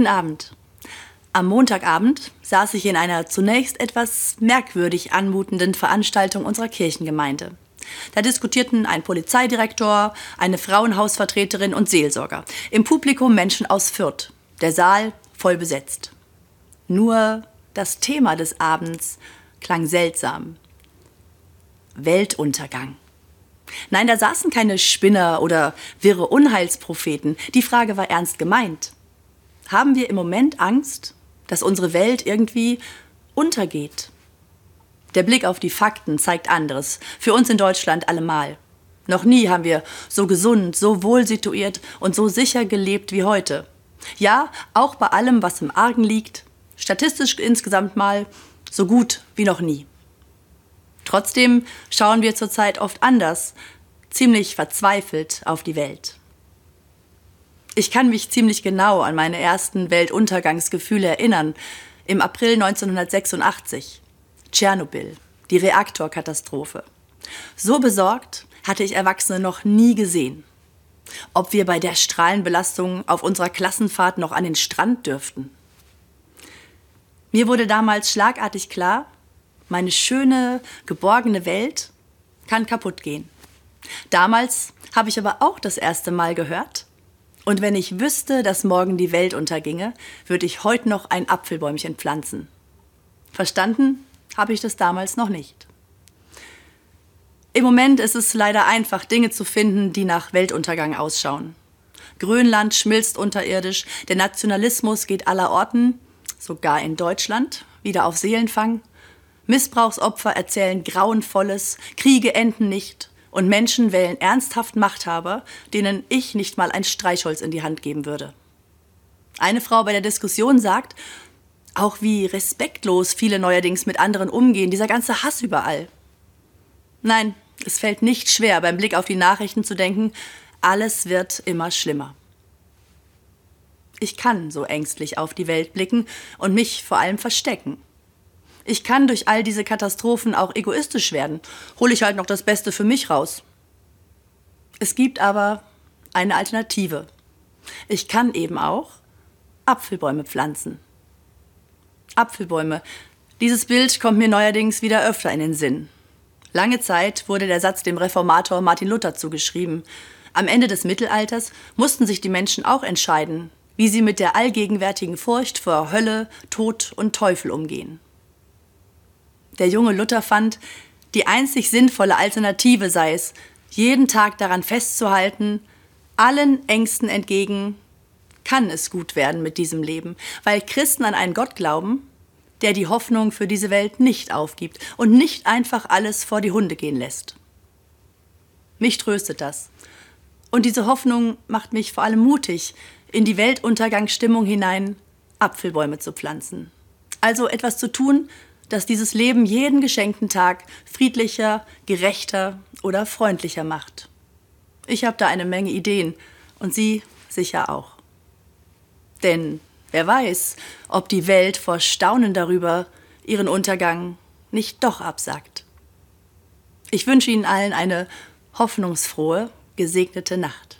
Guten Abend. Am Montagabend saß ich in einer zunächst etwas merkwürdig anmutenden Veranstaltung unserer Kirchengemeinde. Da diskutierten ein Polizeidirektor, eine Frauenhausvertreterin und Seelsorger. Im Publikum Menschen aus Fürth. Der Saal voll besetzt. Nur das Thema des Abends klang seltsam. Weltuntergang. Nein, da saßen keine Spinner oder wirre Unheilspropheten. Die Frage war ernst gemeint. Haben wir im Moment Angst, dass unsere Welt irgendwie untergeht? Der Blick auf die Fakten zeigt anderes. Für uns in Deutschland allemal. Noch nie haben wir so gesund, so wohl situiert und so sicher gelebt wie heute. Ja, auch bei allem, was im Argen liegt, statistisch insgesamt mal so gut wie noch nie. Trotzdem schauen wir zurzeit oft anders, ziemlich verzweifelt auf die Welt. Ich kann mich ziemlich genau an meine ersten Weltuntergangsgefühle erinnern, im April 1986. Tschernobyl, die Reaktorkatastrophe. So besorgt hatte ich Erwachsene noch nie gesehen. Ob wir bei der Strahlenbelastung auf unserer Klassenfahrt noch an den Strand dürften. Mir wurde damals schlagartig klar, meine schöne, geborgene Welt kann kaputt gehen. Damals habe ich aber auch das erste Mal gehört, und wenn ich wüsste, dass morgen die Welt unterginge, würde ich heute noch ein Apfelbäumchen pflanzen. Verstanden habe ich das damals noch nicht. Im Moment ist es leider einfach, Dinge zu finden, die nach Weltuntergang ausschauen. Grönland schmilzt unterirdisch, der Nationalismus geht aller Orten, sogar in Deutschland, wieder auf Seelenfang. Missbrauchsopfer erzählen Grauenvolles, Kriege enden nicht und Menschen wählen ernsthaft Machthaber, denen ich nicht mal ein Streichholz in die Hand geben würde. Eine Frau bei der Diskussion sagt, auch wie respektlos viele neuerdings mit anderen umgehen, dieser ganze Hass überall. Nein, es fällt nicht schwer, beim Blick auf die Nachrichten zu denken, alles wird immer schlimmer. Ich kann so ängstlich auf die Welt blicken und mich vor allem verstecken. Ich kann durch all diese Katastrophen auch egoistisch werden. Hole ich halt noch das Beste für mich raus. Es gibt aber eine Alternative. Ich kann eben auch Apfelbäume pflanzen. Apfelbäume. Dieses Bild kommt mir neuerdings wieder öfter in den Sinn. Lange Zeit wurde der Satz dem Reformator Martin Luther zugeschrieben. Am Ende des Mittelalters mussten sich die Menschen auch entscheiden, wie sie mit der allgegenwärtigen Furcht vor Hölle, Tod und Teufel umgehen der junge Luther fand, die einzig sinnvolle Alternative sei es, jeden Tag daran festzuhalten, allen Ängsten entgegen, kann es gut werden mit diesem Leben, weil Christen an einen Gott glauben, der die Hoffnung für diese Welt nicht aufgibt und nicht einfach alles vor die Hunde gehen lässt. Mich tröstet das. Und diese Hoffnung macht mich vor allem mutig, in die Weltuntergangsstimmung hinein Apfelbäume zu pflanzen. Also etwas zu tun, das dieses Leben jeden geschenkten Tag friedlicher, gerechter oder freundlicher macht. Ich habe da eine Menge Ideen und Sie sicher auch. Denn wer weiß, ob die Welt vor Staunen darüber ihren Untergang nicht doch absagt. Ich wünsche Ihnen allen eine hoffnungsfrohe, gesegnete Nacht.